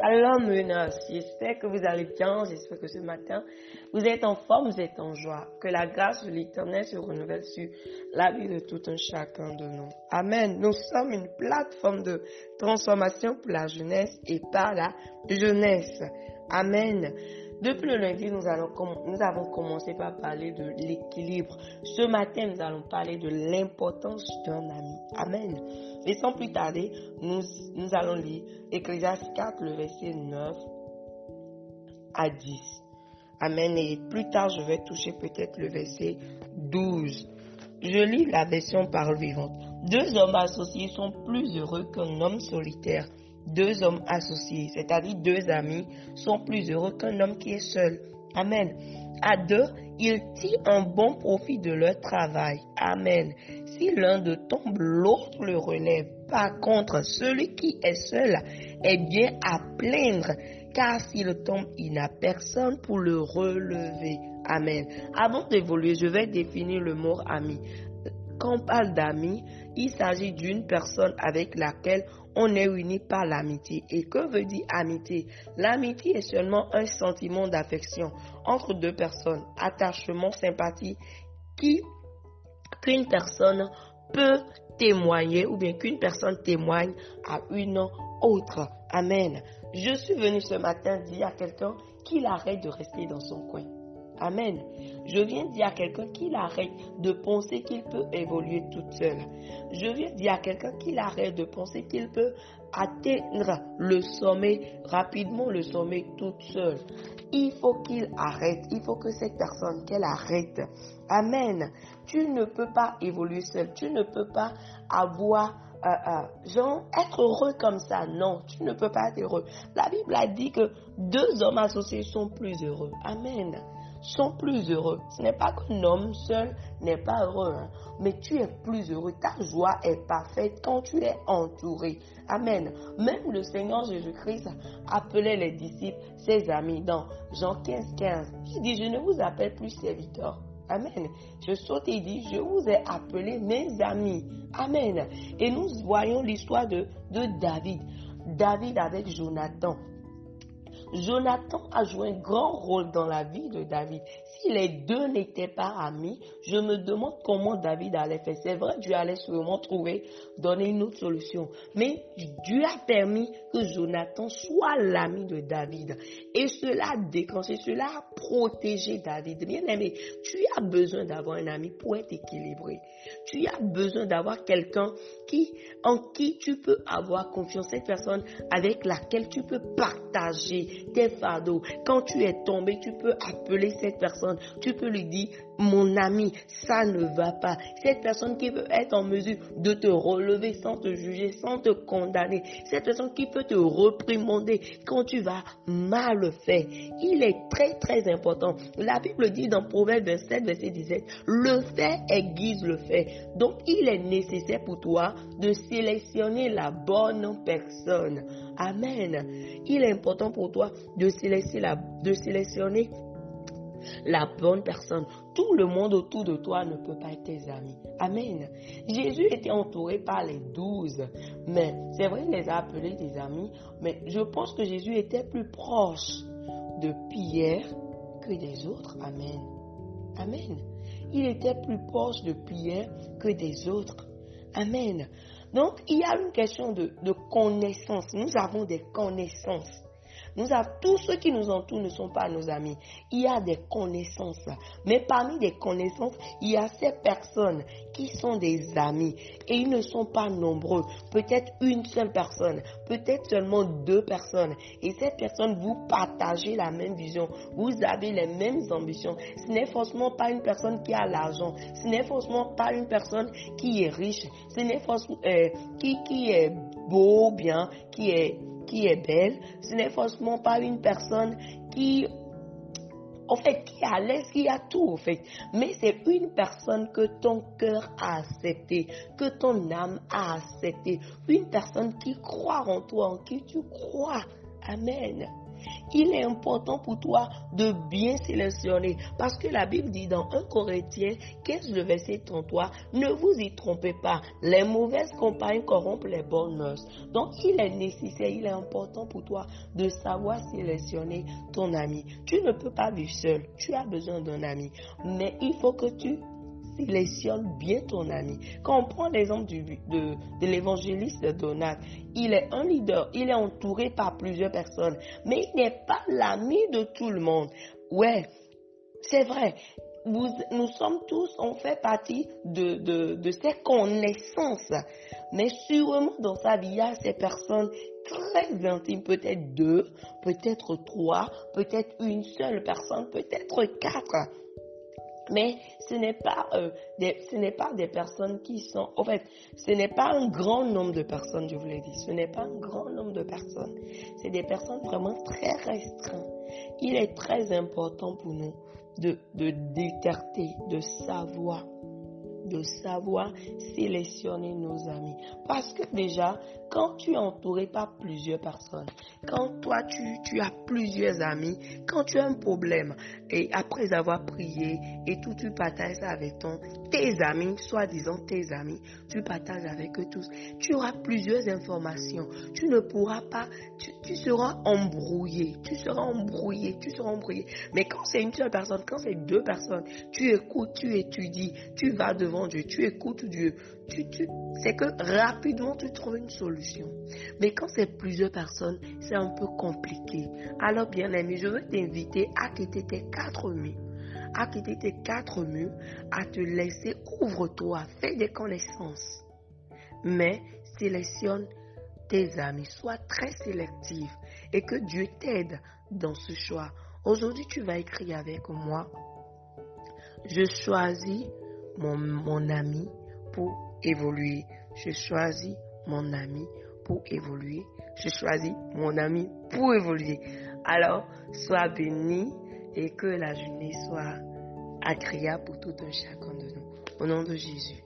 Shalom menace, j'espère que vous allez bien, j'espère que ce matin vous êtes en forme, vous êtes en joie. Que la grâce de l'éternel se renouvelle sur la vie de tout un chacun de nous. Amen. Nous sommes une plateforme de transformation pour la jeunesse et par la jeunesse. Amen. Depuis le lundi, nous, allons, avons commencé par parler de l'équilibre. Ce matin, nous allons parler de l'importance d'un ami. Amen. Et sans plus tarder, nous, nous allons lire Ecclésiaste 4, le verset 9 à 10. Amen. Et plus tard, je vais toucher peut-être le verset 12. Je lis la version parole vivante. Deux hommes associés sont plus heureux qu'un homme solitaire deux hommes associés, c'est-à-dire deux amis, sont plus heureux qu'un homme qui est seul. Amen. À deux, ils tirent un bon profit de leur travail. Amen. Si l'un de tombe, l'autre le relève. Par contre, celui qui est seul est bien à plaindre, car s'il tombe, il n'a personne pour le relever. Amen. Avant d'évoluer, je vais définir le mot ami. Quand on parle d'amis, il s'agit d'une personne avec laquelle on est uni par l'amitié. Et que veut dire amitié? L'amitié est seulement un sentiment d'affection entre deux personnes, attachement, sympathie, qui qu'une personne peut témoigner ou bien qu'une personne témoigne à une autre. Amen. Je suis venu ce matin dire à quelqu'un qu'il arrête de rester dans son coin. Amen. Je viens dire à quelqu'un qu'il arrête de penser qu'il peut évoluer toute seule. Je viens dire à quelqu'un qu'il arrête de penser qu'il peut atteindre le sommet rapidement, le sommet toute seule. Il faut qu'il arrête. Il faut que cette personne, qu'elle arrête. Amen. Tu ne peux pas évoluer seul. Tu ne peux pas avoir euh, euh, genre, être heureux comme ça. Non, tu ne peux pas être heureux. La Bible a dit que deux hommes associés sont plus heureux. Amen sont plus heureux. Ce n'est pas qu'un homme seul n'est pas heureux, hein, mais tu es plus heureux. Ta joie est parfaite quand tu es entouré. Amen. Même le Seigneur Jésus-Christ appelait les disciples ses amis dans Jean 15, 15. Il dit, je ne vous appelle plus serviteurs. Amen. Je saute et dit, je vous ai appelé mes amis. Amen. Et nous voyons l'histoire de, de David. David avec Jonathan. Jonathan a joué un grand rôle dans la vie de David. Si les deux n'étaient pas amis, je me demande comment David allait faire. C'est vrai, Dieu allait sûrement trouver, donner une autre solution. Mais Dieu a permis que Jonathan soit l'ami de David. Et cela a déclenché, cela a protégé David. Bien aimé, tu as besoin d'avoir un ami pour être équilibré. Tu as besoin d'avoir quelqu'un en qui tu peux avoir confiance, cette personne avec laquelle tu peux partager tes fardeaux. Quand tu es tombé, tu peux appeler cette personne, tu peux lui dire, mon ami, ça ne va pas. Cette personne qui veut être en mesure de te relever sans te juger, sans te condamner. Cette personne qui peut te reprimander quand tu vas mal faire. Il est très très important. La Bible dit dans Proverbe 27, verset 17, le fait aiguise le fait. Donc il est nécessaire pour toi de sélectionner la bonne personne. Amen. Il est important pour toi de sélectionner la bonne personne. Tout le monde autour de toi ne peut pas être tes amis. Amen. Jésus était entouré par les douze, mais c'est vrai, il les a appelés des amis, mais je pense que Jésus était plus proche de Pierre que des autres. Amen. Amen. Il était plus proche de Pierre que des autres. Amen. Donc, il y a une question de, de connaissance. Nous avons des connaissances. Nous avons, tous ceux qui nous entourent ne sont pas nos amis. Il y a des connaissances. Mais parmi les connaissances, il y a ces personnes qui sont des amis. Et ils ne sont pas nombreux. Peut-être une seule personne. Peut-être seulement deux personnes. Et ces personnes, vous partagez la même vision. Vous avez les mêmes ambitions. Ce n'est forcément pas une personne qui a l'argent. Ce n'est forcément pas une personne qui est riche. Ce n'est forcément euh, qui, qui est beau, bien, qui est qui est belle, ce n'est forcément pas une personne qui, en fait, qui a l'aise, qui a tout, en fait. Mais c'est une personne que ton cœur a accepté, que ton âme a accepté. Une personne qui croit en toi, en qui tu crois. Amen. Il est important pour toi de bien sélectionner. Parce que la Bible dit dans 1 Corinthiens 15, le verset 33, ne vous y trompez pas, les mauvaises compagnies corrompent les bonnes mœurs. Donc il est nécessaire, il est important pour toi de savoir sélectionner ton ami. Tu ne peux pas vivre seul, tu as besoin d'un ami, mais il faut que tu sélectionne bien ton ami. Quand on prend l'exemple de, de l'évangéliste Donald, il est un leader, il est entouré par plusieurs personnes, mais il n'est pas l'ami de tout le monde. Ouais, c'est vrai. nous sommes tous, on fait partie de, de, de ces connaissances. Mais sûrement dans sa vie, il y a ces personnes très intimes, peut-être deux, peut-être trois, peut-être une seule personne, peut-être quatre. Mais ce n'est pas, euh, des, ce n'est pas des personnes qui sont, en fait, ce n'est pas un grand nombre de personnes, je vous l'ai dit, ce n'est pas un grand nombre de personnes. C'est des personnes vraiment très restreintes. Il est très important pour nous de, de de savoir de savoir sélectionner nos amis. Parce que déjà, quand tu es entouré par plusieurs personnes, quand toi tu, tu as plusieurs amis, quand tu as un problème, et après avoir prié et tout, tu partages ça avec ton, tes amis, soi-disant tes amis, tu partages avec eux tous, tu auras plusieurs informations. Tu ne pourras pas, tu, tu seras embrouillé, tu seras embrouillé, tu seras embrouillé. Mais quand c'est une seule personne, quand c'est deux personnes, tu écoutes, tu étudies, tu vas devant Dieu, tu écoutes Dieu, tu, tu, c'est que rapidement tu trouves une solution. Mais quand c'est plusieurs personnes, c'est un peu compliqué. Alors bien aimé, je veux t'inviter à quitter tes quatre murs, à quitter tes quatre murs, à te laisser, ouvre-toi, fais des connaissances. Mais sélectionne tes amis, sois très sélectif et que Dieu t'aide dans ce choix. Aujourd'hui, tu vas écrire avec moi. Je choisis mon, ami pour évoluer. Je choisis mon ami pour évoluer. Je choisis mon ami pour évoluer. Alors, sois béni et que la journée soit agréable pour tout un chacun de nous. Au nom de Jésus.